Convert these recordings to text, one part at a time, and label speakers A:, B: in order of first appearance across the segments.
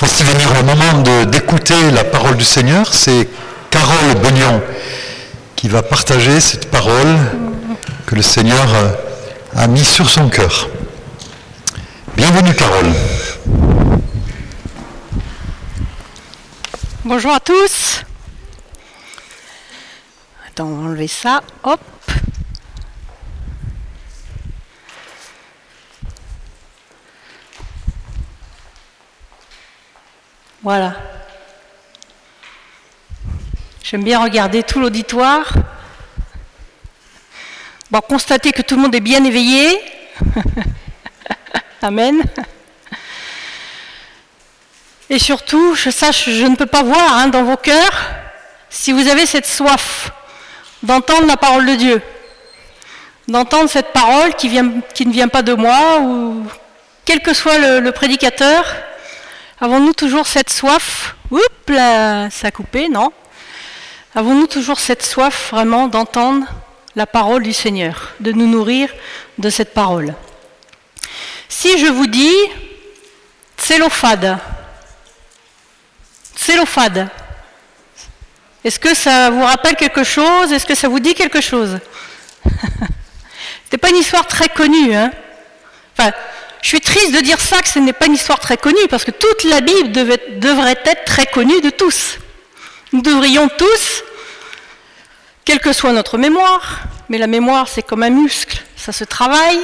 A: Voici venir le moment d'écouter la parole du Seigneur. C'est Carole Bognon qui va partager cette parole que le Seigneur a mis sur son cœur. Bienvenue Carole.
B: Bonjour à tous. Attends, on va enlever ça. Hop. Voilà. J'aime bien regarder tout l'auditoire. Bon, constater que tout le monde est bien éveillé. Amen. Et surtout, je sache, je ne peux pas voir hein, dans vos cœurs si vous avez cette soif d'entendre la parole de Dieu, d'entendre cette parole qui, ne vient pas de moi, ou quel que soit le prédicateur, Avons-nous toujours cette soif? Oups ça a coupé, non? Avons-nous toujours cette soif vraiment d'entendre la parole du Seigneur, de nous nourrir de cette parole? Si je vous dis cellophade, cellophade, est-ce que ça vous rappelle quelque chose? Est-ce que ça vous dit quelque chose? C'est pas une histoire très connue, hein? Je suis triste de dire ça, que ce n'est pas une histoire très connue, parce que toute la Bible devrait être très connue de tous. Nous devrions tous, quelle que soit notre mémoire, mais la mémoire c'est comme un muscle, ça se travaille,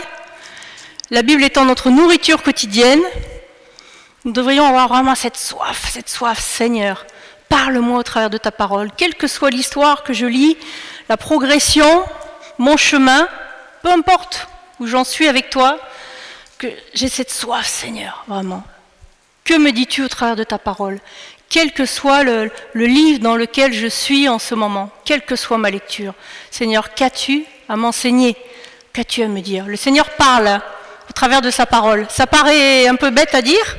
B: la Bible étant notre nourriture quotidienne, nous devrions avoir vraiment cette soif, cette soif, Seigneur, parle-moi au travers de ta parole, quelle que soit l'histoire que je lis, la progression, mon chemin, peu importe où j'en suis avec toi, que j'ai cette soif, Seigneur, vraiment. Que me dis-tu au travers de ta parole? Quel que soit le, livre dans lequel je suis en ce moment, quelle que soit ma lecture, Seigneur, qu'as-tu à m'enseigner? Qu'as-tu à me dire? Le Seigneur parle au travers de sa parole. Ça paraît un peu bête à dire,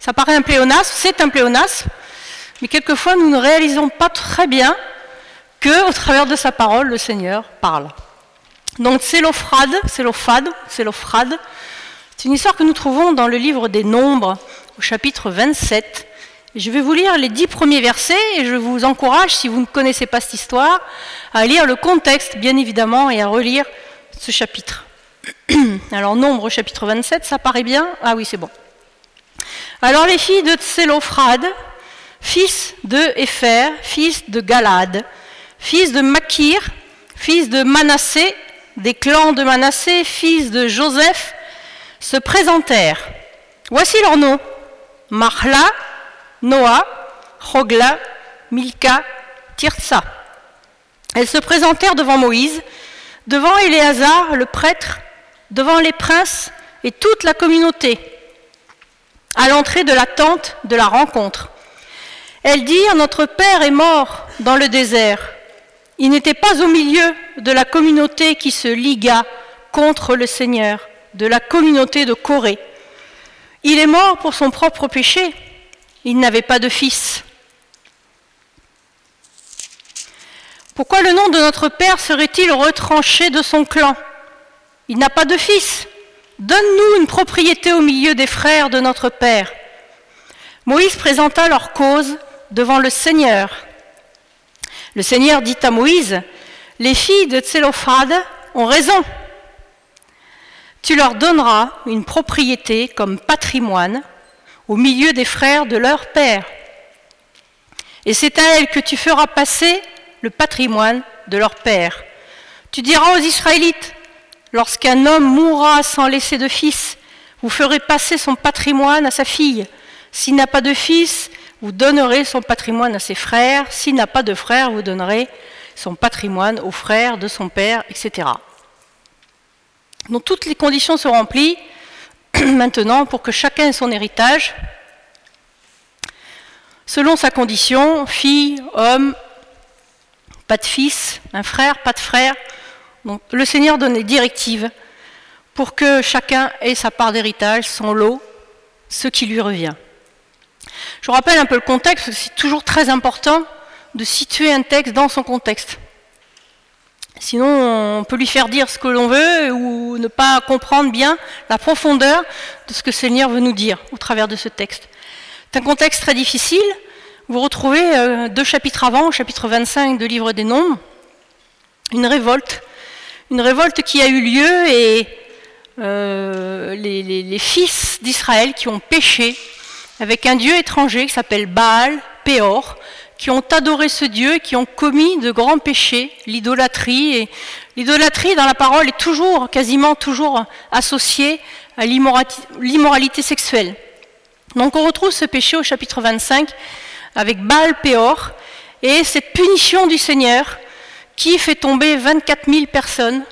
B: ça paraît un pléonasme, c'est un pléonasme, mais quelquefois nous ne réalisons pas très bien que au travers de sa parole, le Seigneur parle. Donc c'est l'ophrade, c'est l'ophrade, c'est l'ophrade, c'est une histoire que nous trouvons dans le livre des Nombres, au chapitre 27. Je vais vous lire les dix premiers versets et je vous encourage, si vous ne connaissez pas cette histoire, à lire le contexte, bien évidemment, et à relire ce chapitre. Alors, Nombre, chapitre 27, ça paraît bien? Ah oui, c'est bon. Alors, les filles de Tsélophrade, fils de Épher, fils de Galad, fils de Makir, fils de Manassé, des clans de Manassé, fils de Joseph, se présentèrent. Voici leurs noms Mahla, Noah, Hogla, Milka, Tirsa. Elles se présentèrent devant Moïse, devant Éléazar, le prêtre, devant les princes et toute la communauté, à l'entrée de la tente de la rencontre. Elles dirent, Notre Père est mort dans le désert. Il n'était pas au milieu de la communauté qui se liga contre le Seigneur de la communauté de Corée. Il est mort pour son propre péché. Il n'avait pas de fils. Pourquoi le nom de notre Père serait-il retranché de son clan? Il n'a pas de fils. Donne-nous une propriété au milieu des frères de notre Père. Moïse présenta leur cause devant le Seigneur. Le Seigneur dit à Moïse, les filles de Tsélophade ont raison tu leur donneras une propriété comme patrimoine au milieu des frères de leur père. Et c'est à elles que tu feras passer le patrimoine de leur père. Tu diras aux Israélites, lorsqu'un homme mourra sans laisser de fils, vous ferez passer son patrimoine à sa fille. S'il n'a pas de fils, vous donnerez son patrimoine à ses frères. S'il n'a pas de frères, vous donnerez son patrimoine aux frères de son père, etc. Donc toutes les conditions sont remplies maintenant pour que chacun ait son héritage selon sa condition, fille, homme, pas de fils, un frère, pas de frère. Donc le Seigneur donne les directives pour que chacun ait sa part d'héritage, son lot, ce qui lui revient. Je rappelle un peu le contexte, c'est toujours très important de situer un texte dans son contexte. Sinon, on peut lui faire dire ce que l'on veut ou ne pas comprendre bien la profondeur de ce que Seigneur veut nous dire au travers de ce texte. C'est un contexte très difficile. Vous retrouvez euh, deux chapitres avant, au chapitre 25 de Livre des Nombres, une révolte. Une révolte qui a eu lieu et euh, les, fils d'Israël qui ont péché avec un dieu étranger qui s'appelle Baal, Péor, qui ont adoré ce dieu, qui ont commis de grands péchés, l'idolâtrie. Et l'idolâtrie dans la parole est toujours, quasiment toujours associée à l'immoralité sexuelle. Donc on retrouve ce péché au chapitre 25 avec Baal Péor et cette punition du Seigneur qui fait tomber 24 000 personnes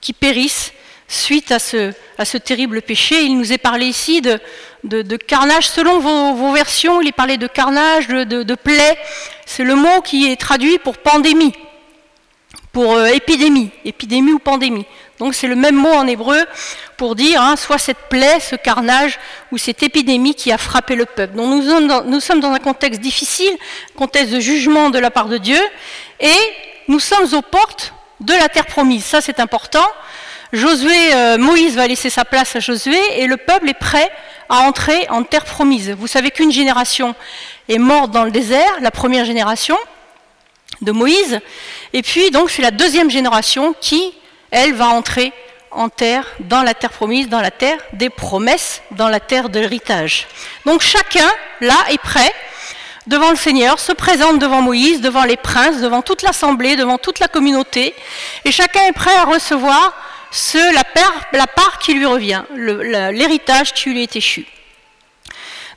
B: qui périssent suite à ce, terrible péché. Il nous est parlé ici de, de, carnage, selon vos, versions, il est parlé de carnage, de, de plaie. C'est le mot qui est traduit pour pandémie, pour euh, épidémie, épidémie ou pandémie. Donc c'est le même mot en hébreu pour dire hein, soit cette plaie, ce carnage ou cette épidémie qui a frappé le peuple. Donc nous sommes dans, nous sommes dans un contexte difficile, contexte de jugement de la part de Dieu, et nous sommes aux portes de la terre promise. Ça c'est important. Josué, euh, Moïse va laisser sa place à Josué et le peuple est prêt à entrer en terre promise. Vous savez qu'une génération est morte dans le désert, la première génération de Moïse, et puis donc c'est la deuxième génération qui, elle, va entrer en terre, dans la terre promise, dans la terre des promesses, dans la terre de l'héritage. Donc chacun, là, est prêt devant le Seigneur, se présente devant Moïse, devant les princes, devant toute l'assemblée, devant toute la communauté, et chacun est prêt à recevoir ce, la, part qui lui revient, l'héritage qui lui est échu.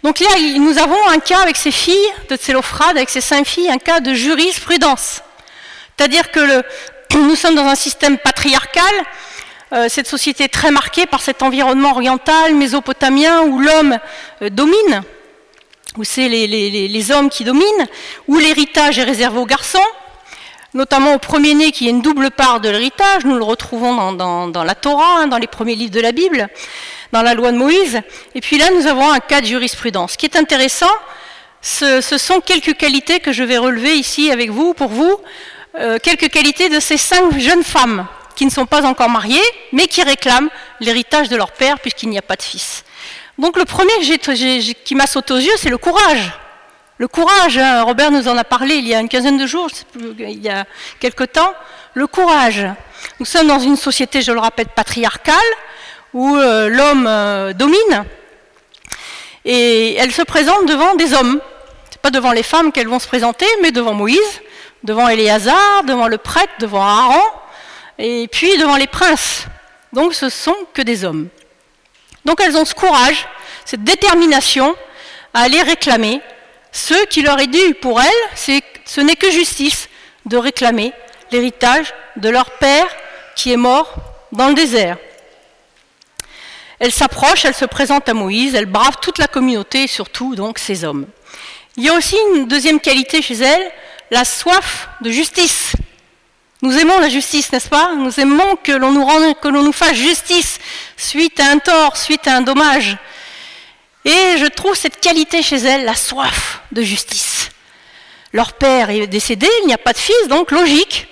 B: Donc là, nous avons un cas avec ces filles de Tsélophrade, avec ces cinq filles, un cas de jurisprudence. C'est-à-dire que nous sommes dans un système patriarcal, euh, cette société très marquée par cet environnement oriental, mésopotamien, où l'homme euh, domine, où c'est les, hommes qui dominent, où l'héritage est réservé aux garçons, notamment au premier-né qui est une double part de l'héritage, nous le retrouvons dans, la Torah, hein, dans les premiers livres de la Bible, dans la loi de Moïse. Et puis là, nous avons un cas de jurisprudence. Ce qui est intéressant, ce, sont quelques qualités que je vais relever ici avec vous, pour vous, euh, quelques qualités de ces cinq jeunes femmes qui ne sont pas encore mariées, mais qui réclament l'héritage de leur père puisqu'il n'y a pas de fils. Donc le premier qui m'a sauté aux yeux, c'est le courage. Le courage, hein, Robert nous en a parlé il y a une quinzaine de jours, il y a quelque temps, le courage. Nous sommes dans une société, je le rappelle, patriarcale, où euh, l'homme euh, domine, et elle se présente devant des hommes. Ce n'est pas devant les femmes qu'elles vont se présenter, mais devant Moïse, devant Éléazar, devant le prêtre, devant Aaron, et puis devant les princes. Donc ce sont que des hommes. Donc elles ont ce courage, cette détermination à aller réclamer ce qui leur est dû pour elles, ce n'est que justice de réclamer l'héritage de leur père qui est mort dans le désert. Elle s'approche, elle se présente à Moïse, elle brave toute la communauté et surtout donc ces hommes. Il y a aussi une deuxième qualité chez elle, la soif de justice. Nous aimons la justice, n'est-ce pas? Nous aimons que l'on nous fasse justice suite à un tort, suite à un dommage. Et je trouve cette qualité chez elle, la soif de justice. Leur père est décédé, il n'y a pas de fils, donc logique.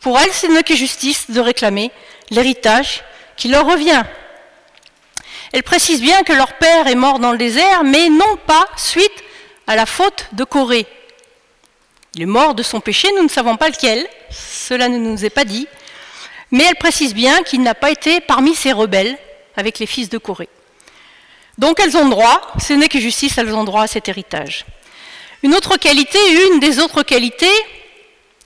B: Pour elle, c'est que justice de réclamer l'héritage qui leur revient. Elle précise bien que leur père est mort dans le désert, mais non pas suite à la faute de Corée. Il est mort de son péché, nous ne savons pas lequel, cela ne nous est pas dit, mais elle précise bien qu'il n'a pas été parmi ces rebelles avec les fils de Corée. Donc elles ont droit, ce n'est que justice, elles ont droit à cet héritage. Une autre qualité, une des autres qualités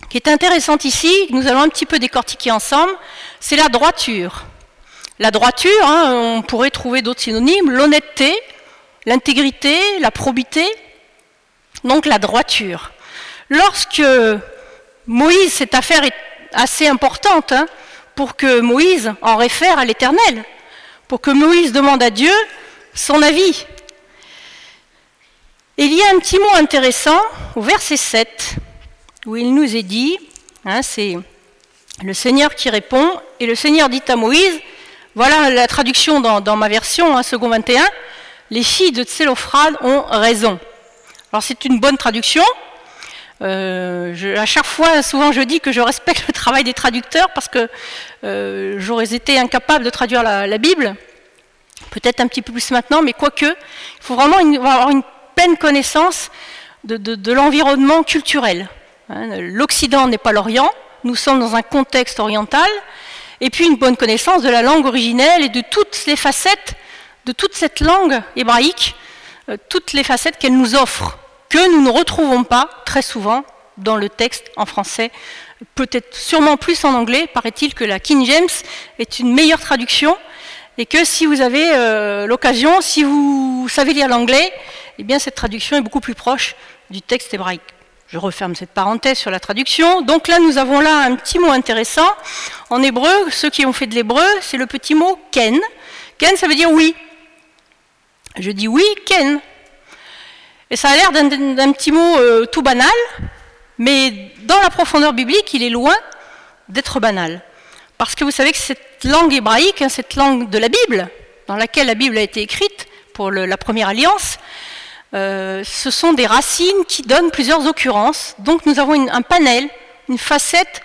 B: qui est intéressante ici, nous allons un petit peu décortiquer ensemble, c'est la droiture. La droiture, hein, on pourrait trouver d'autres synonymes, l'honnêteté, l'intégrité, la probité, donc la droiture. Lorsque Moïse, cette affaire est assez importante hein, pour que Moïse en réfère à l'Éternel, pour que Moïse demande à Dieu son avis. il y a un petit mot intéressant au verset 7, où il nous est dit, hein, c'est le Seigneur qui répond, et le Seigneur dit à Moïse, voilà la traduction dans, ma version, hein, second 21, les filles de Tsélophrade ont raison. Alors c'est une bonne traduction. Euh, à chaque fois, souvent je dis que je respecte le travail des traducteurs parce que euh, j'aurais été incapable de traduire la Bible peut-être un petit peu plus maintenant, mais quoique, il faut vraiment avoir une pleine connaissance de, l'environnement culturel. Hein, L'Occident n'est pas l'Orient, nous sommes dans un contexte oriental, et puis une bonne connaissance de la langue originelle et de toutes les facettes de toute cette langue hébraïque, euh, toutes les facettes qu'elle nous offre, que nous ne retrouvons pas très souvent dans le texte en français, peut-être sûrement plus en anglais, paraît-il que la King James est une meilleure traduction, et que si vous avez euh, l'occasion, si vous savez lire l'anglais, eh bien cette traduction est beaucoup plus proche du texte hébraïque. Je referme cette parenthèse sur la traduction. Donc là, nous avons là un petit mot intéressant. En hébreu, ceux qui ont fait de l'hébreu, c'est le petit mot ken. Ken, ça veut dire oui. Je dis oui, ken. Et ça a l'air d'un petit mot euh, tout banal, mais dans la profondeur biblique, il est loin d'être banal. Parce que vous savez que cette langue hébraïque, hein, cette langue de la Bible, dans laquelle la Bible a été écrite pour la première alliance, euh, ce sont des racines qui donnent plusieurs occurrences. Donc nous avons un panel, une facette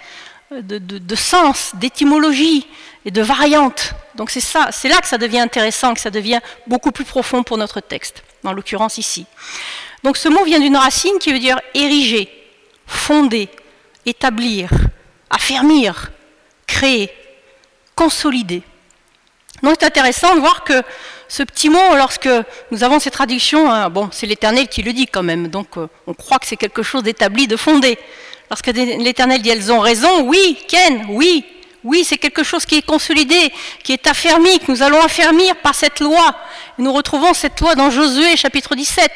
B: de, sens, d'étymologie et de variantes. Donc c'est ça, c'est là que ça devient intéressant, que ça devient beaucoup plus profond pour notre texte, dans l'occurrence ici. Donc ce mot vient d'une racine qui veut dire ériger, fonder, établir, affermir, créer, consolider. Donc c'est intéressant de voir que ce petit mot, lorsque nous avons ces traductions, hein, bon, c'est l'Éternel qui le dit quand même, donc euh, on croit que c'est quelque chose d'établi, de fondé. Lorsque l'Éternel dit elles ont raison, oui, Ken, oui, oui, c'est quelque chose qui est consolidé, qui est affermi, que nous allons affermir par cette loi. nous retrouvons cette loi dans Josué chapitre 17.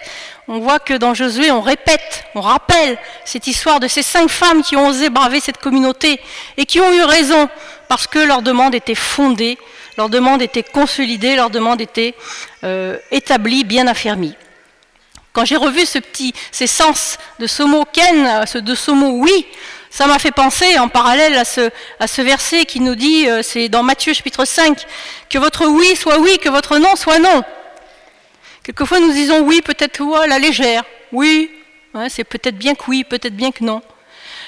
B: On voit que dans Josué, on répète, on rappelle cette histoire de ces cinq femmes qui ont osé braver cette communauté et qui ont eu raison parce que leur demande était fondée leur demande était consolidée, leur demande était euh, établie, bien affermie. Quand j'ai revu ce petit, ces sens de ce mot ken, de ce mot oui, ça m'a fait penser en parallèle à ce, verset qui nous dit, euh, c'est dans Matthieu chapitre 5, que votre oui soit oui, que votre non soit non. Quelquefois nous disons oui, peut-être oui à la légère, oui, c'est peut-être bien que oui, peut-être bien que non.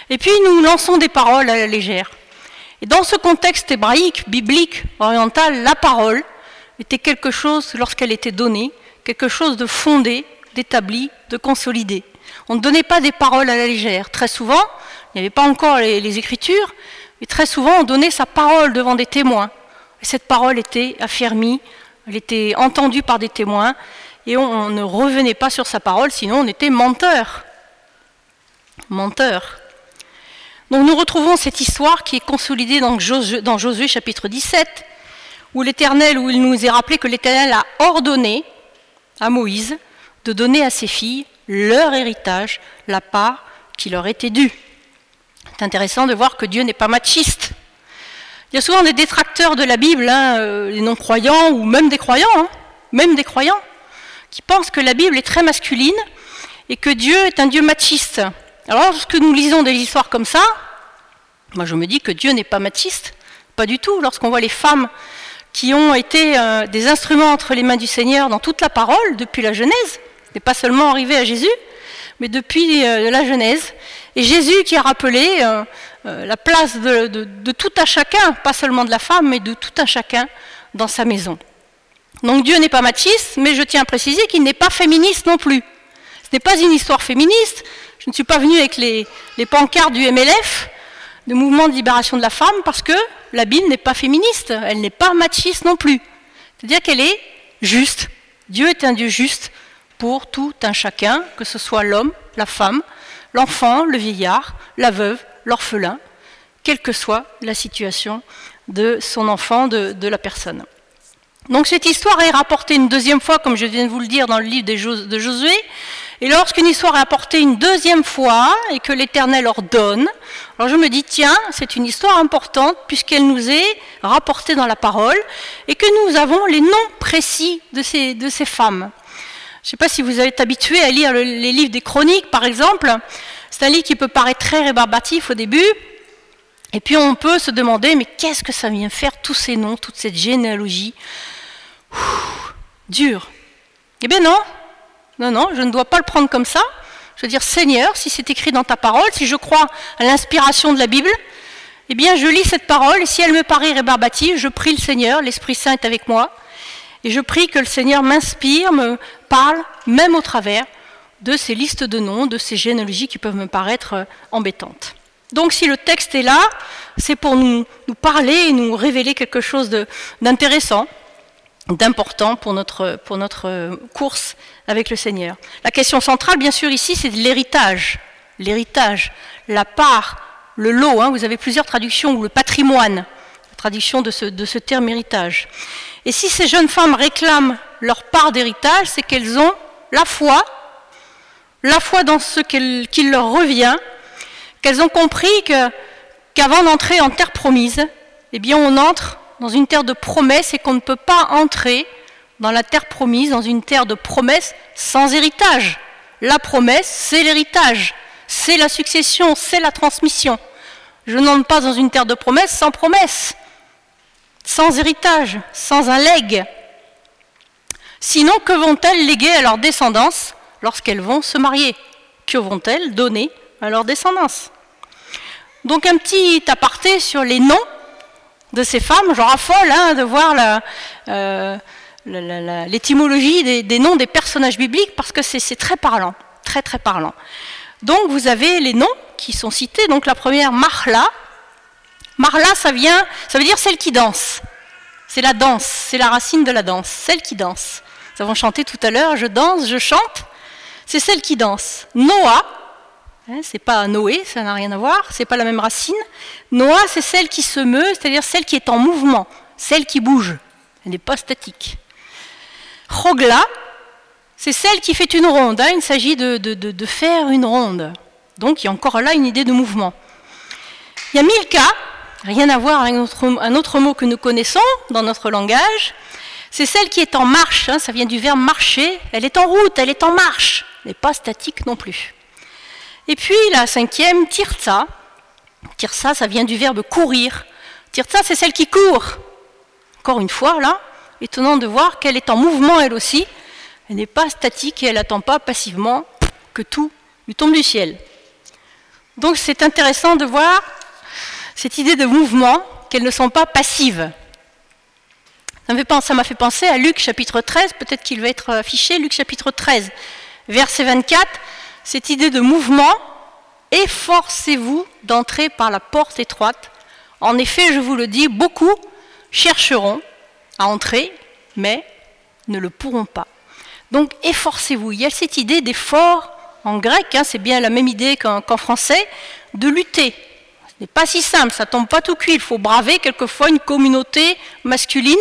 B: Et puis nous lançons des paroles à la légère. Et dans ce contexte hébraïque, biblique, oriental, la parole était quelque chose, lorsqu'elle était donnée, quelque chose de fondé, d'établi, de consolidé. On ne donnait pas des paroles à la légère. Très souvent, il n'y avait pas encore les, Écritures, mais très souvent on donnait sa parole devant des témoins. Et cette parole était affermie, elle était entendue par des témoins, et on ne revenait pas sur sa parole, sinon on était menteur. Menteur. Donc nous retrouvons cette histoire qui est consolidée dans Josué, chapitre 17, où l'Éternel, où il nous est rappelé que l'Éternel a ordonné à Moïse de donner à ses filles leur héritage, la part qui leur était due. C'est intéressant de voir que Dieu n'est pas machiste. Il y a souvent des détracteurs de la Bible, hein, euh, les non-croyants ou même des croyants, hein, même des croyants, qui pensent que la Bible est très masculine et que Dieu est un Dieu machiste. Alors lorsque nous lisons des histoires comme ça, moi je me dis que Dieu n'est pas machiste, pas du tout. Lorsqu'on voit les femmes qui ont été euh, des instruments entre les mains du Seigneur dans toute la parole, depuis la Genèse, n'est pas seulement arrivé à Jésus, mais depuis euh, la Genèse, et Jésus qui a rappelé euh, la place de, de, tout un chacun, pas seulement de la femme, mais de tout un chacun dans sa maison. Donc Dieu n'est pas machiste, mais je tiens à préciser qu'il n'est pas féministe non plus. Ce n'est pas une histoire féministe, je ne suis pas venue avec les, pancartes du MLF, le mouvement de libération de la femme, parce que la Bible n'est pas féministe, elle n'est pas machiste non plus. C'est-à-dire qu'elle est juste. Dieu est un Dieu juste pour tout un chacun, que ce soit l'homme, la femme, l'enfant, le vieillard, la veuve, l'orphelin, quelle que soit la situation de son enfant, de, la personne. Donc cette histoire est rapportée une deuxième fois, comme je viens de vous le dire, dans le livre de Josué, et lorsqu'une histoire est apportée une deuxième fois et que l'Éternel ordonne, alors je me dis, tiens, c'est une histoire importante puisqu'elle nous est rapportée dans la parole et que nous avons les noms précis de ces, femmes. Je ne sais pas si vous êtes habitué à lire les livres des chroniques, par exemple. C'est un livre qui peut paraître très rébarbatif au début. Et puis on peut se demander, mais qu'est-ce que ça vient faire tous ces noms, toute cette généalogie? Dur. Eh bien non, non, non, je ne dois pas le prendre comme ça. Je veux dire, Seigneur, si c'est écrit dans ta parole, si je crois à l'inspiration de la Bible, eh bien, je lis cette parole et si elle me paraît rébarbative, je prie le Seigneur, l'Esprit Saint est avec moi, Et je prie que le Seigneur m'inspire, me parle, même au travers de ces listes de noms, de ces généalogies qui peuvent me paraître euh, embêtantes. Donc si le texte est là, c'est pour nous, parler et nous révéler quelque chose d'intéressant, d'important pour notre, pour notre euh, course avec le Seigneur. La question centrale, bien sûr, ici, c'est l'héritage. L'héritage, la part, le lot. Hein, vous avez plusieurs traductions, ou le patrimoine, la traduction de ce, de ce terme héritage. Et si ces jeunes femmes réclament leur part d'héritage, c'est qu'elles ont la foi, la foi dans ce qu'il leur revient, qu'elles ont compris qu'avant d'entrer en terre promise, eh bien on entre dans une terre de promesse et qu'on ne peut pas entrer dans la terre promise, dans une terre de promesse sans héritage. La promesse, c'est l'héritage, c'est la succession, c'est la transmission. Je n'entre pas dans une terre de promesse sans promesse, sans héritage, sans un legs. Sinon, que vont-elles léguer à leur descendance lorsqu'elles vont se marier? Que vont-elles donner à leur descendance Donc un petit aparté sur les noms de ces femmes. Je raffole hein, de voir euh, l'étymologie des, noms des personnages bibliques parce que c'est très parlant, très très parlant. Donc vous avez les noms qui sont cités. Donc la première, Marla. Marla, ça vient, ça veut dire celle qui danse. C'est la danse, c'est la racine de la danse, celle qui danse. Nous avons chanté tout à l'heure, je danse, je chante c'est celle qui danse. Noah, hein, c'est pas Noé, ça n'a rien à voir, c'est pas la même racine. Noah, c'est celle qui se meut, c'est-à-dire celle qui est en mouvement, celle qui bouge. Elle n'est pas statique. Rogla, c'est celle qui fait une ronde. Hein, il s'agit de, faire une ronde. Donc il y a encore là une idée de mouvement. Il y a Milka, rien à voir avec un autre mot que nous connaissons dans notre langage. C'est celle qui est en marche, hein, ça vient du verbe marcher. Elle est en route, elle est en marche n'est pas statique non plus. Et puis la cinquième, tirza. Tirza, ça vient du verbe courir. Tirza, c'est celle qui court. Encore une fois, là, étonnant de voir qu'elle est en mouvement elle aussi. Elle n'est pas statique et elle n'attend pas passivement que tout lui tombe du ciel. Donc c'est intéressant de voir cette idée de mouvement, qu'elles ne sont pas passives. Ça m'a fait penser à Luc chapitre 13, peut-être qu'il va être affiché, Luc chapitre 13 verset 24, cette idée de mouvement, efforcez-vous d'entrer par la porte étroite. En effet, je vous le dis, beaucoup chercheront à entrer, mais ne le pourront pas. Donc efforcez-vous. Il y a cette idée d'effort en grec, hein, c'est bien la même idée qu'en français, de lutter. Ce n'est pas si simple, ça tombe pas tout cuit. Il faut braver quelquefois une communauté masculine,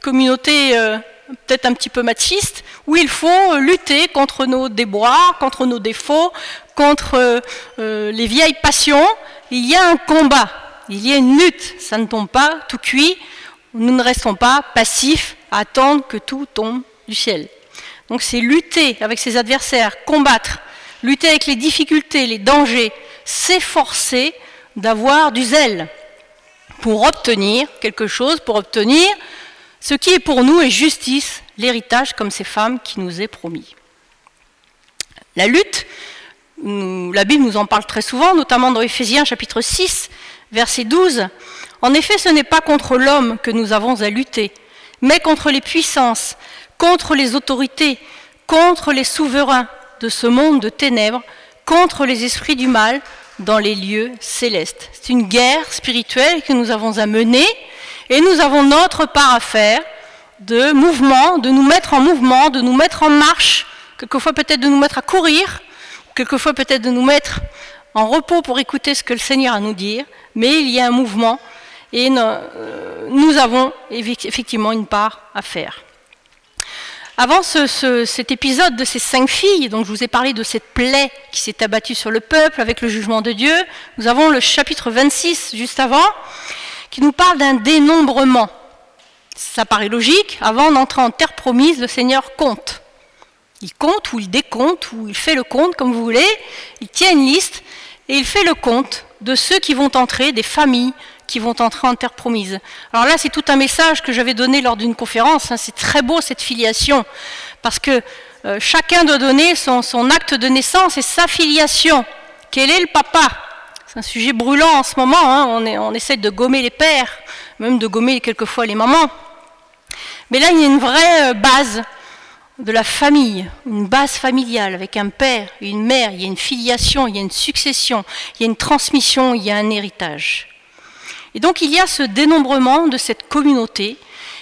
B: communauté euh, peut-être un petit peu machiste, où il faut lutter contre nos déboires, contre nos défauts, contre euh, euh, les vieilles passions. Il y a un combat, il y a une lutte, ça ne tombe pas tout cuit, nous ne restons pas passifs à attendre que tout tombe du ciel. Donc c'est lutter avec ses adversaires, combattre, lutter avec les difficultés, les dangers, s'efforcer d'avoir du zèle pour obtenir quelque chose, pour obtenir ce qui est pour nous est justice, l'héritage comme ces femmes qui nous est promis. La lutte, la Bible nous en parle très souvent, notamment dans Éphésiens chapitre 6, verset 12. En effet, ce n'est pas contre l'homme que nous avons à lutter, mais contre les puissances, contre les autorités, contre les souverains de ce monde de ténèbres, contre les esprits du mal dans les lieux célestes. C'est une guerre spirituelle que nous avons à mener et nous avons notre part à faire de mouvement, de nous mettre en mouvement, de nous mettre en marche, quelquefois peut-être de nous mettre à courir, quelquefois peut-être de nous mettre en repos pour écouter ce que le Seigneur a à nous dire, mais il y a un mouvement et euh, nous avons effectivement une part à faire. Avant cet épisode de ces cinq filles, dont je vous ai parlé de cette plaie qui s'est abattue sur le peuple avec le jugement de Dieu, nous avons le chapitre 26 juste avant, qui nous parle d'un dénombrement. Ça paraît logique, avant d'entrer en terre promise, le Seigneur compte. Il compte ou il décompte ou il fait le compte, comme vous voulez, il tient une liste et il fait le compte de ceux qui vont entrer, des familles qui vont entrer en terre promise. Alors là, c'est tout un message que j'avais donné lors d'une conférence. Hein. C'est très beau cette filiation, parce que euh, chacun doit donner son, acte de naissance et sa filiation. Quel est le papa? C'est un sujet brûlant en ce moment. Hein. On, essaie de gommer les pères, même de gommer quelquefois les mamans. Mais là, il y a une vraie euh, base de la famille, une base familiale avec un père, une mère, il y a une filiation, il y a une succession, il y a une transmission, il y a un héritage. Et donc il y a ce dénombrement de cette communauté.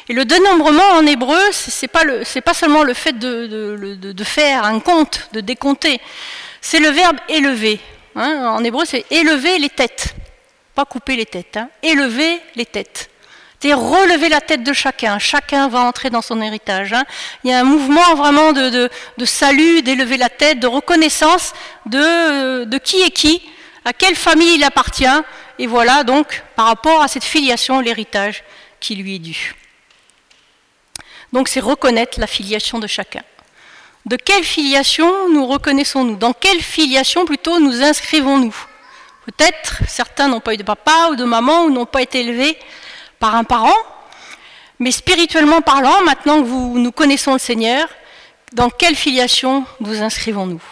B: Et le dénombrement en hébreu, ce n'est pas, seulement le fait de, faire un compte, de décompter, c'est le verbe élever. Hein. en hébreu, c'est élever les têtes, pas couper les têtes, hein. élever les têtes c'est relever la tête de chacun. Chacun va entrer dans son héritage. Hein. Il y a un mouvement vraiment de, salut, d'élever la tête, de reconnaissance de qui est qui, à quelle famille il appartient. Et voilà donc par rapport à cette filiation, l'héritage qui lui est dû. Donc c'est reconnaître la filiation de chacun. De quelle filiation nous reconnaissons-nous? Dans quelle filiation plutôt nous inscrivons-nous? Peut-être certains n'ont pas eu de papa ou de maman ou n'ont pas été élevés par un parent, mais spirituellement parlant, maintenant que nous connaissons le Seigneur, dans quelle filiation nous inscrivons-nous?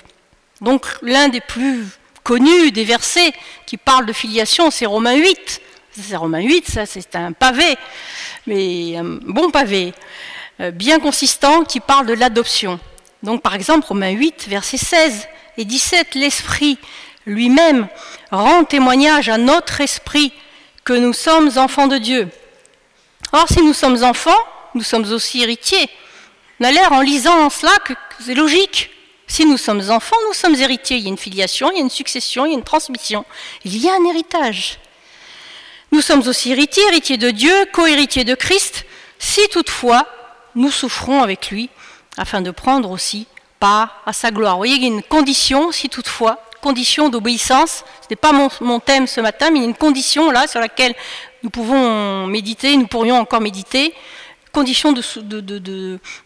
B: Donc l'un des plus connus des versets qui parlent de filiation, c'est Romains 8. C'est Romains 8, ça c'est un pavé, mais un bon pavé, euh, bien consistant, qui parle de l'adoption. Donc par exemple, Romains 8, versets 16 et 17, l'Esprit lui-même rend témoignage à notre esprit que nous sommes enfants de Dieu. Or, si nous sommes enfants, nous sommes aussi héritiers. On a l'air en lisant cela que c'est logique. Si nous sommes enfants, nous sommes héritiers. Il y a une filiation, il y a une succession, il y a une transmission. Il y a un héritage. Nous sommes aussi héritiers, héritiers de Dieu, co-héritiers de Christ, si toutefois nous souffrons avec lui, afin de prendre aussi part à sa gloire. Vous voyez, il y a une condition, si toutefois, condition d'obéissance. Ce n'est pas mon, mon, thème ce matin, mais il y a une condition là sur laquelle nous pouvons méditer, nous pourrions encore méditer, condition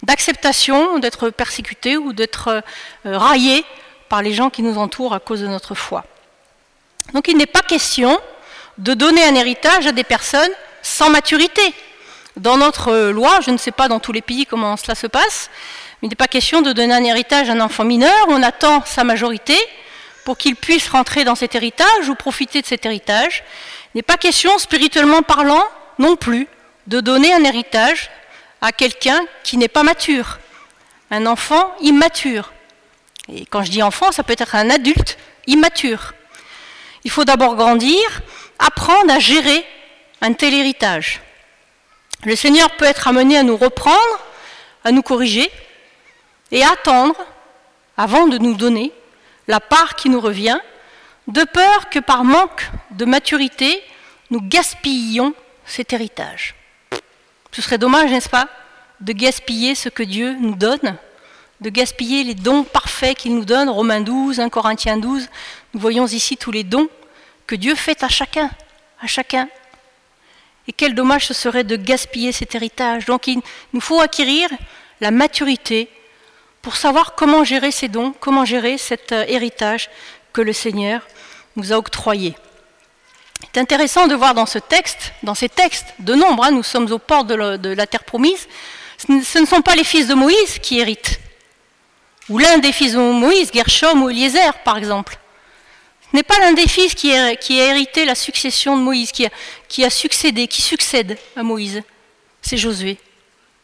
B: d'acceptation, d'être persécuté ou d'être euh, raillé par les gens qui nous entourent à cause de notre foi. Donc il n'est pas question de donner un héritage à des personnes sans maturité. Dans notre loi, je ne sais pas dans tous les pays comment cela se passe, mais il n'est pas question de donner un héritage à un enfant mineur, on attend sa majorité pour qu'il puisse rentrer dans cet héritage ou profiter de cet héritage n'est pas question, spirituellement parlant, non plus, de donner un héritage à quelqu'un qui n'est pas mature, un enfant immature. Et quand je dis enfant, ça peut être un adulte immature. Il faut d'abord grandir, apprendre à gérer un tel héritage. Le Seigneur peut être amené à nous reprendre, à nous corriger et à attendre, avant de nous donner, la part qui nous revient, de peur que par manque de maturité, nous gaspillions cet héritage. Ce serait dommage, n'est-ce pas, de gaspiller ce que Dieu nous donne, de gaspiller les dons parfaits qu'il nous donne, Romains 12, 1 Corinthiens 12, nous voyons ici tous les dons que Dieu fait à chacun, à chacun. Et quel dommage ce serait de gaspiller cet héritage. Donc il nous faut acquérir la maturité pour savoir comment gérer ces dons, comment gérer cet euh, héritage que le Seigneur nous a octroyé. C'est intéressant de voir dans ce texte, dans ces textes de nombre, hein, nous sommes aux portes de, la terre promise, ce ne sont pas les fils de Moïse qui héritent, ou l'un des fils de Moïse, Gershom ou Eliezer par exemple. Ce n'est pas l'un des fils qui a, hérité la succession de Moïse, qui a, qui a succédé, qui succède à Moïse. C'est Josué.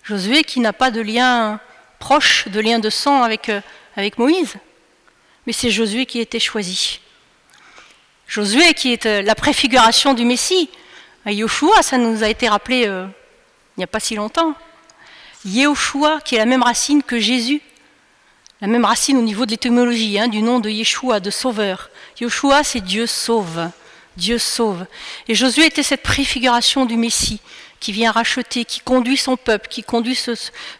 B: Josué qui n'a pas de lien proche, de lien de sang avec, euh, avec Moïse. Mais c'est Josué qui a été choisi. Josué, qui est euh, la préfiguration du Messie. Yoshua, ça nous a été rappelé euh, il n'y a pas si longtemps. Yehoshua, qui est la même racine que Jésus, la même racine au niveau de l'étymologie, hein, du nom de Yeshua, de sauveur. Yoshua, c'est Dieu sauve. Dieu sauve. Et Josué était cette préfiguration du Messie qui vient racheter, qui conduit son peuple, qui conduit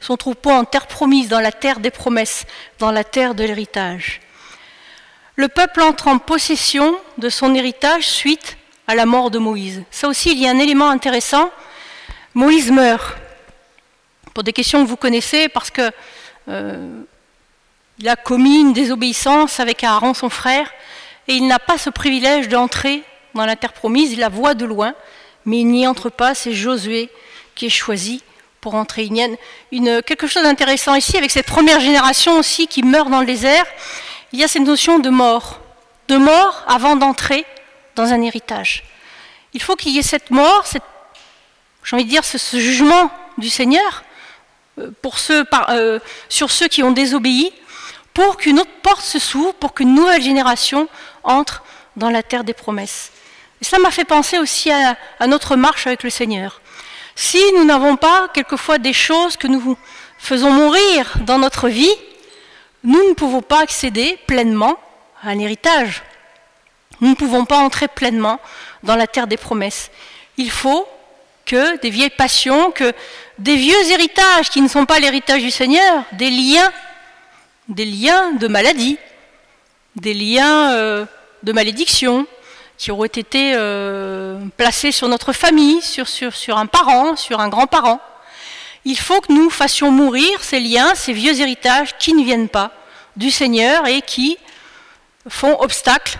B: son troupeau en terre promise, dans la terre des promesses, dans la terre de l'héritage le peuple entre en possession de son héritage suite à la mort de Moïse. Ça aussi, il y a un élément intéressant. Moïse meurt, pour des questions que vous connaissez, parce que euh, il a commis une désobéissance avec Aaron, son frère, et il n'a pas ce privilège d'entrer dans la terre promise, il la voit de loin, mais il n'y entre pas, c'est Josué qui est choisi pour entrer. Il a quelque chose d'intéressant ici avec cette première génération aussi qui meurt dans le désert il y a cette notion de mort, de mort avant d'entrer dans un héritage. Il faut qu'il y ait cette mort, j'ai envie de dire ce, jugement du Seigneur, euh, pour ceux, euh, sur ceux qui ont désobéi, pour qu'une autre porte se s'ouvre, pour qu'une nouvelle génération entre dans la terre des promesses. Et cela m'a fait penser aussi à notre marche avec le Seigneur. Si nous n'avons pas quelquefois des choses que nous faisons mourir dans notre vie, nous ne pouvons pas accéder pleinement à un héritage. Nous ne pouvons pas entrer pleinement dans la terre des promesses. Il faut que des vieilles passions, que des vieux héritages qui ne sont pas l'héritage du Seigneur, des liens, des liens de maladie, des liens euh, de malédiction qui auraient été euh, placés sur notre famille, sur, un parent, sur un grand-parent. Il faut que nous fassions mourir ces liens, ces vieux héritages qui ne viennent pas du Seigneur et qui font obstacle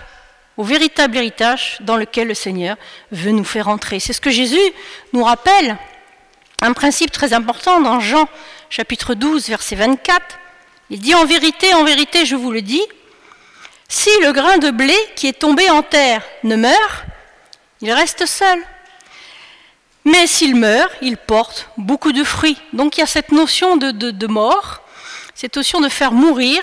B: au véritable héritage dans lequel le Seigneur veut nous faire entrer. C'est ce que Jésus nous rappelle, un principe très important dans Jean chapitre 12, verset 24. Il dit en vérité, en vérité, je vous le dis, si le grain de blé qui est tombé en terre ne meurt, il reste seul. Mais s'il meurt, il porte beaucoup de fruits. Donc il y a cette notion de, mort, cette notion de faire mourir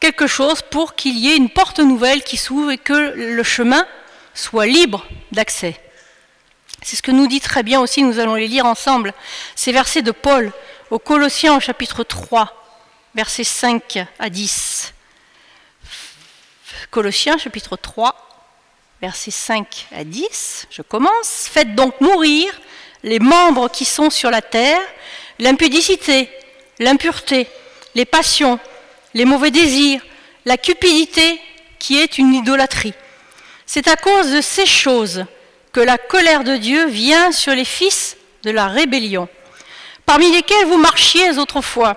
B: quelque chose pour qu'il y ait une porte nouvelle qui s'ouvre et que le chemin soit libre d'accès. C'est ce que nous dit très bien aussi, nous allons les lire ensemble, ces versets de Paul au Colossiens au chapitre 3, versets 5 à 10. Colossiens chapitre 3, versets 5 à 10, je commence. Faites donc mourir les membres qui sont sur la terre, l'impudicité, l'impureté, les passions, les mauvais désirs, la cupidité qui est une idolâtrie. C'est à cause de ces choses que la colère de Dieu vient sur les fils de la rébellion, parmi lesquels vous marchiez autrefois,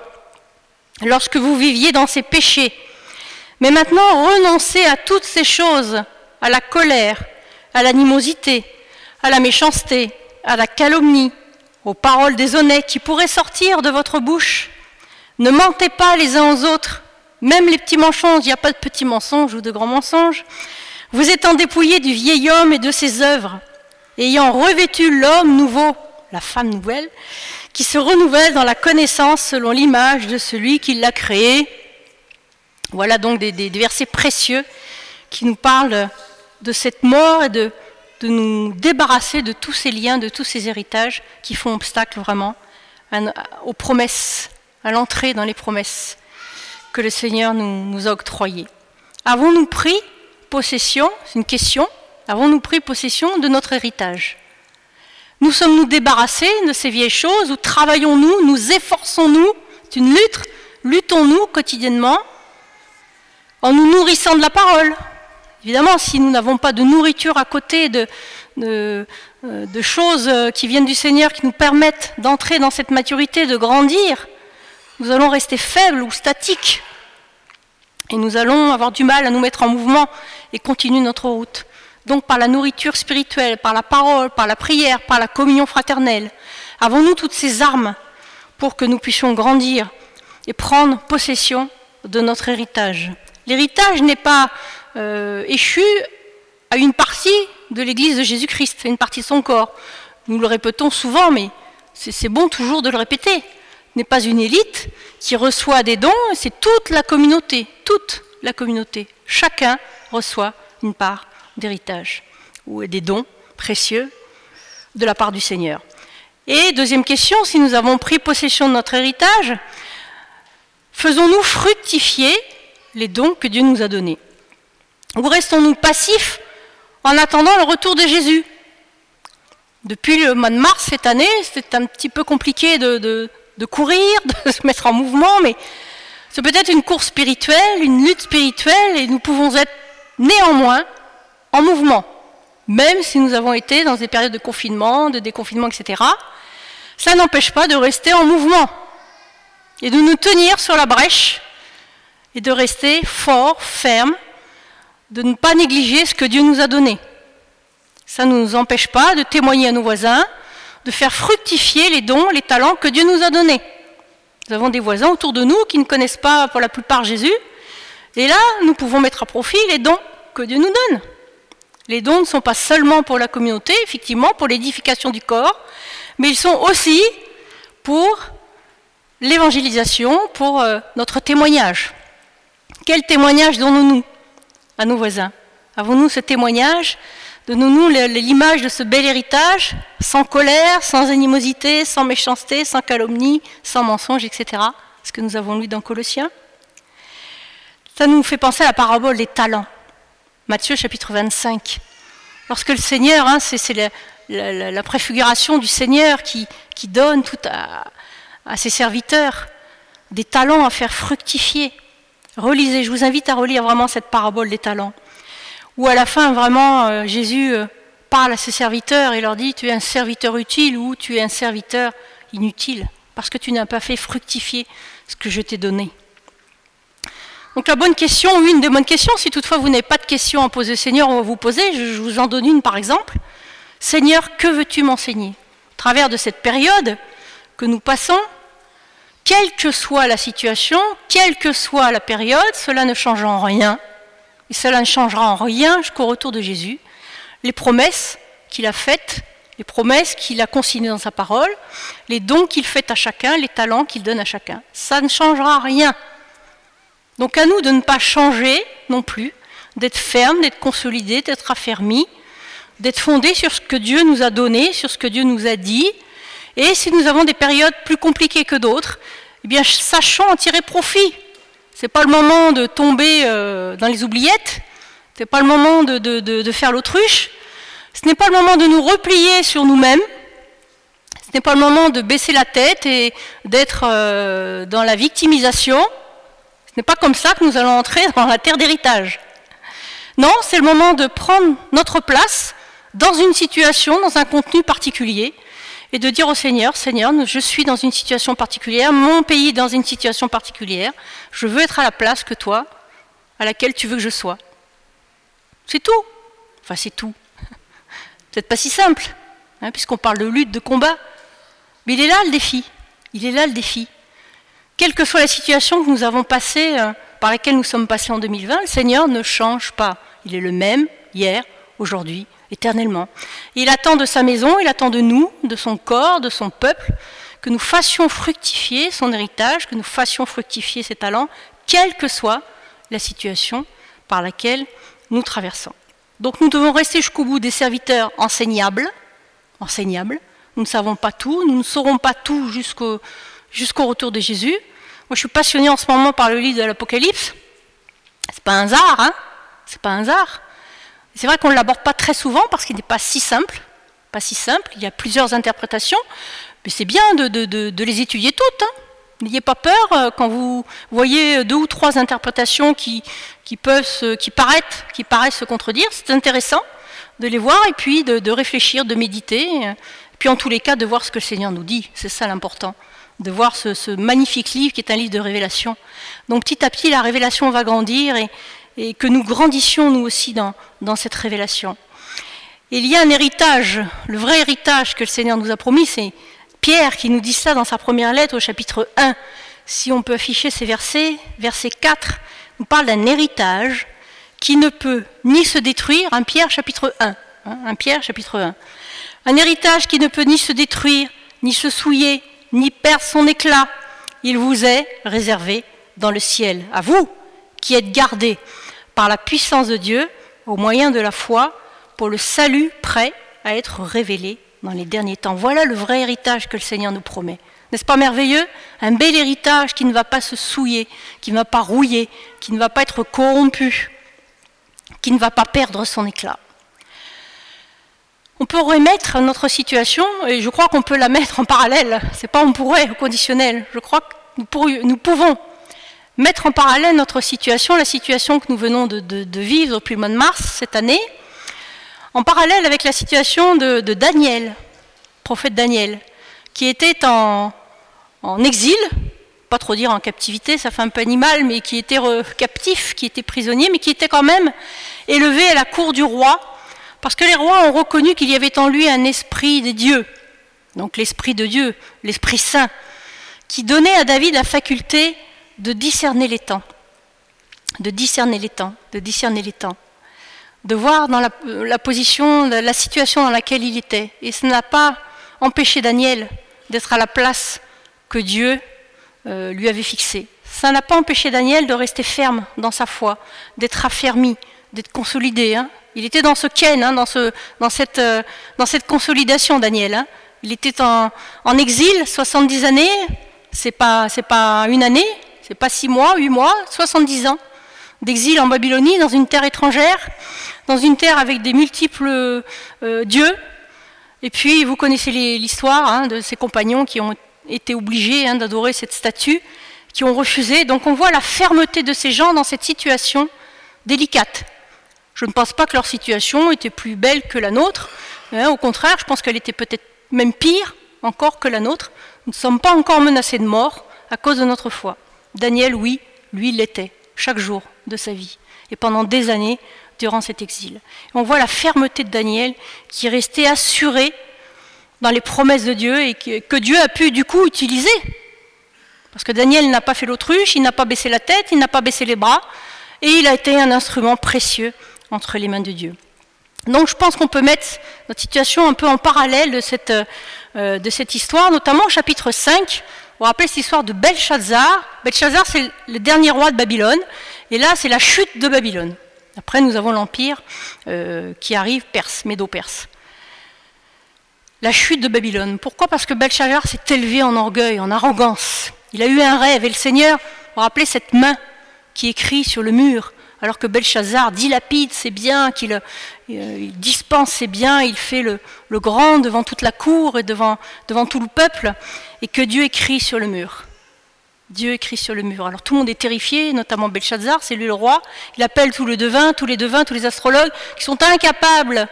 B: lorsque vous viviez dans ces péchés. Mais maintenant, renoncez à toutes ces choses, à la colère, à l'animosité, à la méchanceté, à la calomnie, aux paroles déshonnêtes qui pourraient sortir de votre bouche. Ne mentez pas les uns aux autres, même les petits mensonges, il n'y a pas de petits mensonges ou de grands mensonges. Vous étant dépouillés du vieil homme et de ses œuvres, ayant revêtu l'homme nouveau, la femme nouvelle, qui se renouvelle dans la connaissance selon l'image de celui qui l'a créé. Voilà donc des, des, versets précieux qui nous parlent de cette mort et de, nous débarrasser de tous ces liens, de tous ces héritages qui font obstacle vraiment aux promesses, à l'entrée dans les promesses que le Seigneur nous, nous a octroyé. Avons-nous pris possession, c'est une question, avons-nous pris possession de notre héritage? Nous sommes-nous débarrassés de ces vieilles choses ou travaillons-nous, nous, efforçons-nous C'est une lutte, luttons-nous quotidiennement en nous nourrissant de la parole? Évidemment, si nous n'avons pas de nourriture à côté, de, de, choses qui viennent du Seigneur, qui nous permettent d'entrer dans cette maturité, de grandir, nous allons rester faibles ou statiques. Et nous allons avoir du mal à nous mettre en mouvement et continuer notre route. Donc par la nourriture spirituelle, par la parole, par la prière, par la communion fraternelle, avons-nous toutes ces armes pour que nous puissions grandir et prendre possession de notre héritage? L'héritage n'est pas euh, échu à une partie de l'Église de Jésus-Christ, à une partie de son corps. Nous le répétons souvent, mais c'est bon toujours de le répéter n'est pas une élite qui reçoit des dons, c'est toute la communauté, toute la communauté. Chacun reçoit une part d'héritage ou des dons précieux de la part du Seigneur. Et deuxième question, si nous avons pris possession de notre héritage, faisons-nous fructifier les dons que Dieu nous a donnés? Ou restons-nous passifs en attendant le retour de Jésus? Depuis le mois de mars cette année, c'est un petit peu compliqué de, courir, de se mettre en mouvement, mais c'est peut-être une course spirituelle, une lutte spirituelle, et nous pouvons être néanmoins en mouvement, même si nous avons été dans des périodes de confinement, de déconfinement, etc. Ça n'empêche pas de rester en mouvement et de nous tenir sur la brèche et de rester fort, ferme, de ne pas négliger ce que Dieu nous a donné. Ça ne nous empêche pas de témoigner à nos voisins, de faire fructifier les dons, les talents que Dieu nous a donnés. Nous avons des voisins autour de nous qui ne connaissent pas pour la plupart Jésus. Et là, nous pouvons mettre à profit les dons que Dieu nous donne. Les dons ne sont pas seulement pour la communauté, effectivement, pour l'édification du corps, mais ils sont aussi pour l'évangélisation pour euh, notre témoignage. Quel témoignage donnons-nous? À nos voisins Avons-nous ce témoignage Donnons-nous l'image de ce bel héritage, sans colère, sans animosité, sans méchanceté, sans calomnie, sans mensonge, etc. Ce que nous avons lu dans Colossiens? Ça nous fait penser à la parabole des talents. Matthieu chapitre 25. Lorsque le Seigneur, hein, c'est la, préfiguration du Seigneur qui, donne tout à, à ses serviteurs des talents à faire fructifier. Relisez, je vous invite à relire vraiment cette parabole des talents où à la fin, vraiment, euh, Jésus euh, parle à ses serviteurs et leur dit, tu es un serviteur utile ou tu es un serviteur inutile, parce que tu n'as pas fait fructifier ce que je t'ai donné. Donc la bonne question, une des bonnes questions, si toutefois vous n'avez pas de questions à poser au Seigneur, on va vous poser, je vous en donne une par exemple. Seigneur, que veux-tu m'enseigner? Au travers de cette période que nous passons, quelle que soit la situation, quelle que soit la période, cela ne change en rien et cela ne changera en rien jusqu'au retour de Jésus. Les promesses qu'il a faites, les promesses qu'il a consignées dans sa parole, les dons qu'il fait à chacun, les talents qu'il donne à chacun. Ça ne changera rien. Donc à nous de ne pas changer non plus, d'être ferme, d'être consolidé, d'être affermi, d'être fondé sur ce que Dieu nous a donné, sur ce que Dieu nous a dit. Et si nous avons des périodes plus compliquées que d'autres, eh bien sachons en tirer profit n'est pas le moment de tomber euh, dans les oubliettes. Ce n'est pas le moment de, faire l'autruche. Ce n'est pas le moment de nous replier sur nous-mêmes. Ce n'est pas le moment de baisser la tête et d'être euh, dans la victimisation. Ce n'est pas comme ça que nous allons entrer dans la terre d'héritage. Non, c'est le moment de prendre notre place dans une situation, dans un contenu particulier, et de dire au Seigneur, Seigneur, je suis dans une situation particulière, mon pays est dans une situation particulière, je veux être à la place que toi, à laquelle tu veux que je sois. C'est tout. Enfin, c'est tout. Peut-être pas si simple, hein, puisqu'on parle de lutte, de combat. Mais il est là le défi. Il est là le défi. Quelle que soit la situation que nous avons passée, euh, par laquelle nous sommes passés en 2020, le Seigneur ne change pas. Il est le même hier, aujourd'hui éternellement. il attend de sa maison, il attend de nous, de son corps, de son peuple, que nous fassions fructifier son héritage, que nous fassions fructifier ses talents, quelle que soit la situation par laquelle nous traversons. Donc nous devons rester jusqu'au bout des serviteurs enseignables, enseignables. Nous ne savons pas tout, nous ne saurons pas tout jusqu'au retour de Jésus. Moi, je suis passionné en ce moment par le livre de l'Apocalypse. C'est pas un hasard, hein C'est pas un hasard. C'est vrai qu'on ne l'aborde pas très souvent parce qu'il n'est pas si simple. Pas si simple, il y a plusieurs interprétations, mais c'est bien de, les étudier toutes. Hein. N'ayez pas peur euh, quand vous voyez deux ou trois interprétations qui, peuvent qui, paraissent, se contredire. C'est intéressant de les voir et puis de, réfléchir, de méditer. Et puis en tous les cas, de voir ce que le Seigneur nous dit. C'est ça l'important. De voir ce, magnifique livre qui est un livre de révélation. Donc petit à petit, la révélation va grandir et que nous grandissions nous aussi dans, cette révélation. Il y a un héritage, le vrai héritage que le Seigneur nous a promis, c'est Pierre qui nous dit ça dans sa première lettre au chapitre 1. Si on peut afficher ces versets, verset 4 nous parle d'un héritage qui ne peut ni se détruire, un Pierre chapitre 1, hein, un Pierre chapitre 1. Un héritage qui ne peut ni se détruire, ni se souiller, ni perdre son éclat. Il vous est réservé dans le ciel, à vous qui êtes gardés par la puissance de Dieu, au moyen de la foi, pour le salut prêt à être révélé dans les derniers temps. Voilà le vrai héritage que le Seigneur nous promet. N'est-ce pas merveilleux? Un bel héritage qui ne va pas se souiller, qui ne va pas rouiller, qui ne va pas être corrompu, qui ne va pas perdre son éclat. On peut remettre notre situation, et je crois qu'on peut la mettre en parallèle, c'est pas on pourrait, au conditionnel, je crois que nous, nous pouvons mettre en parallèle notre situation, la situation que nous venons de, vivre depuis le mois de mars cette année, en parallèle avec la situation de, Daniel, prophète Daniel, qui était en, exil, pas trop dire en captivité, ça fait un peu animal, mais qui était captif, qui était prisonnier, mais qui était quand même élevé à la cour du roi, parce que les rois ont reconnu qu'il y avait en lui un esprit de Dieu, donc l'esprit de Dieu, l'esprit saint, qui donnait à David la faculté de discerner les temps, de discerner les temps, de discerner les temps, de voir dans la, position, la situation dans laquelle il était. Et ce n'a pas empêché Daniel d'être à la place que Dieu euh, lui avait fixé. Ça n'a pas empêché Daniel de rester ferme dans sa foi, d'être affermi, d'être consolidé. Hein. Il était dans ce ken, hein, euh, dans, cette, consolidation, Daniel. Hein. Il était en, en, exil 70 années, c'est pas, pas une année, c'est pas six mois, huit mois, 70 ans d'exil en Babylonie, dans une terre étrangère, dans une terre avec des multiples euh, dieux. Et puis, vous connaissez l'histoire hein, de ses compagnons qui ont été obligés hein, d'adorer cette statue, qui ont refusé. Donc, on voit la fermeté de ces gens dans cette situation délicate. Je ne pense pas que leur situation était plus belle que la nôtre. Hein, au contraire, je pense qu'elle était peut-être même pire encore que la nôtre. Nous ne sommes pas encore menacés de mort à cause de notre foi. Daniel, oui, lui l'était, chaque jour de sa vie. Et pendant des années, durant cet exil. on voit la fermeté de Daniel qui est resté assuré dans les promesses de Dieu et que, Dieu a pu du coup utiliser. Parce que Daniel n'a pas fait l'autruche, il n'a pas baissé la tête, il n'a pas baissé les bras, et il a été un instrument précieux entre les mains de Dieu. Donc je pense qu'on peut mettre notre situation un peu en parallèle de cette, euh, de cette histoire, notamment au chapitre 5. Vous rappelez cette histoire de Belshazzar. Belshazzar, c'est le dernier roi de Babylone, et là, c'est la chute de Babylone. Après, nous avons l'empire euh, qui arrive, Perse, Médo-Perse. La chute de Babylone. Pourquoi? Parce que Belshazzar s'est élevé en orgueil, en arrogance. Il a eu un rêve et le Seigneur, vous vous rappelez cette main qui écrit sur le mur, alors que Belshazzar dilapide ses biens, qu'il euh, dispense ses biens, il fait le, grand devant toute la cour et devant, devant tout le peuple, et que Dieu écrit sur le mur. Dieu écrit sur le mur. Alors tout le monde est terrifié, notamment Belshazzar, c'est lui le roi. Il appelle tous les devins, tous les devins, tous les astrologues, qui sont incapables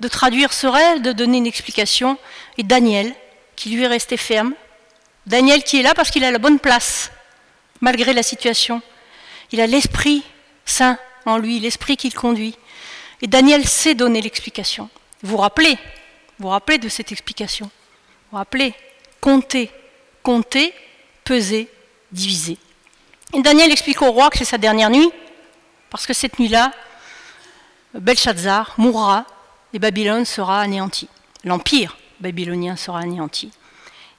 B: de traduire ce rêve, de donner une explication. Et Daniel, qui lui est resté ferme. Daniel qui est là parce qu'il a la bonne place, malgré la situation. Il a l'Esprit Saint en lui, l'Esprit qui le conduit. Et Daniel sait donner l'explication. Vous vous rappelez, vous rappelez de cette explication. Vous vous rappelez, compter, compter, peser, divisé. Et Daniel explique au roi que c'est sa dernière nuit, parce que cette nuit-là, Belshazzar mourra et Babylone sera anéantie. L'empire babylonien sera anéanti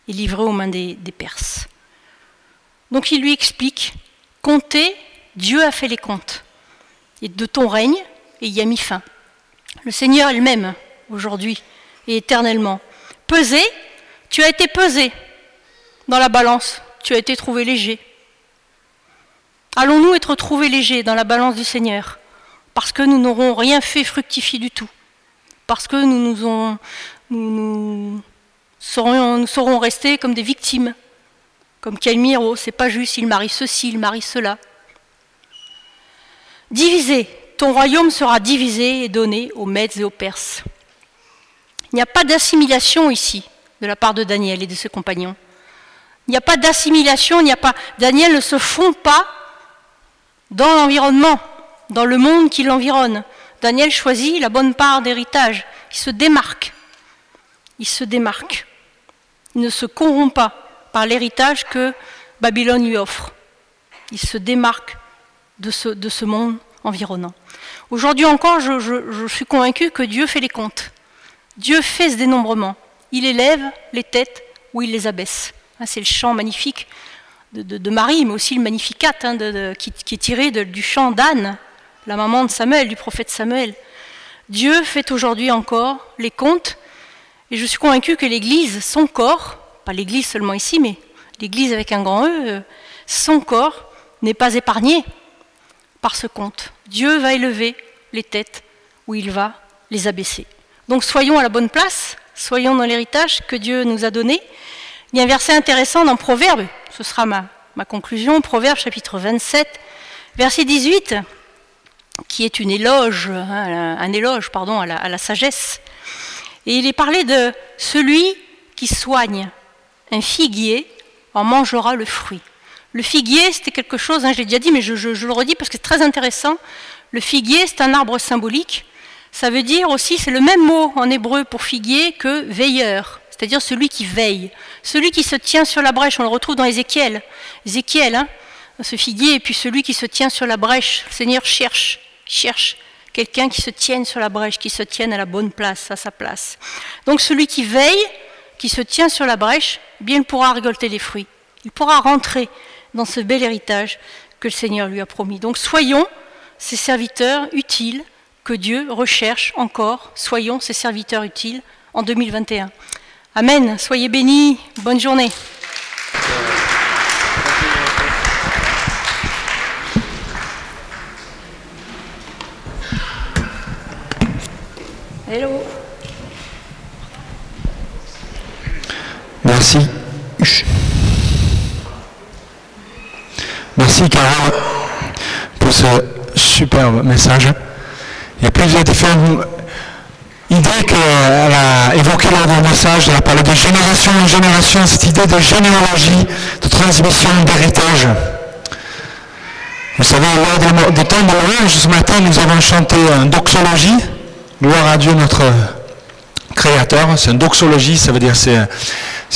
B: et livré aux mains des, des Perses. Donc il lui explique, comptez, Dieu a fait les comptes. Et de ton règne, et y a mis fin. Le Seigneur elle-même, aujourd'hui et éternellement. Pesé, tu as été pesé dans la balance tu as été trouvé léger. Allons-nous être trouvés légers dans la balance du Seigneur Parce que nous n'aurons rien fait fructifier du tout. Parce que nous, nous, nous, serons, nous serons restés comme des victimes. Comme Calmiro, c'est pas juste, il marie ceci, il marie cela. Divisé, ton royaume sera divisé et donné aux Mèdes et aux Perses. Il n'y a pas d'assimilation ici de la part de Daniel et de ses compagnons. Il n'y a pas d'assimilation, il n'y a pas. Daniel ne se fond pas dans l'environnement, dans le monde qui l'environne. Daniel choisit la bonne part d'héritage. Il se démarque. Il se démarque. Il ne se corrompt pas par l'héritage que Babylone lui offre. Il se démarque de ce, de ce monde Aujourd'hui encore, je, suis convaincu que Dieu fait les comptes. Dieu fait ce dénombrement. Il élève les têtes ou il les abaisse. Hein, c'est le chant magnifique de, Marie, mais aussi le Magnificat, hein, qui, est tiré du chant d'Anne, la maman de Samuel, du prophète Samuel. Dieu fait aujourd'hui encore les comptes, et je suis convaincue que l'Église, son corps, pas l'Église seulement ici, mais l'Église avec un grand E, euh, son corps n'est pas épargné par ce compte. Dieu va élever les têtes où il va les abaisser. Donc soyons à la bonne place, soyons dans l'héritage que Dieu nous a donné, il y a un verset intéressant dans Proverbe, ce sera ma, conclusion, Proverbe chapitre 27, verset 18, qui est une éloge, hein, un éloge à la sagesse. Et il est parlé de celui qui soigne un figuier en mangera le fruit. Le figuier, c'était quelque chose, hein, je l'ai déjà dit, mais je, le redis parce que c'est très intéressant. Le figuier, c'est un arbre symbolique. Ça veut dire aussi, c'est le même mot en hébreu pour figuier que veilleur c'est-à-dire celui qui veille, celui qui se tient sur la brèche. On le retrouve dans Ézéchiel. Ézéchiel, hein, ce figuier, et puis celui qui se tient sur la brèche. Le Seigneur cherche, cherche quelqu'un qui se tienne sur la brèche, qui se tienne à la bonne place, à sa place. Donc celui qui veille, qui se tient sur la brèche, bien il pourra récolter les fruits. Il pourra rentrer dans ce bel héritage que le Seigneur lui a promis. Donc soyons ces serviteurs utiles que Dieu recherche encore. Soyons ces serviteurs utiles en 2021. Amen. Soyez bénis. Bonne journée. Hello.
C: Merci. Merci Carole pour ce superbe message. Il y a plusieurs différentes idées qu'elle a évoquées lors d'un message. Elle a parlé de génération en génération, cette idée de généalogie, de transmission, d'héritage. Vous savez, lors des temps de louange, ce matin, nous avons chanté un doxologie. Gloire à Dieu, notre Créateur. C'est une doxologie, ça veut dire c'est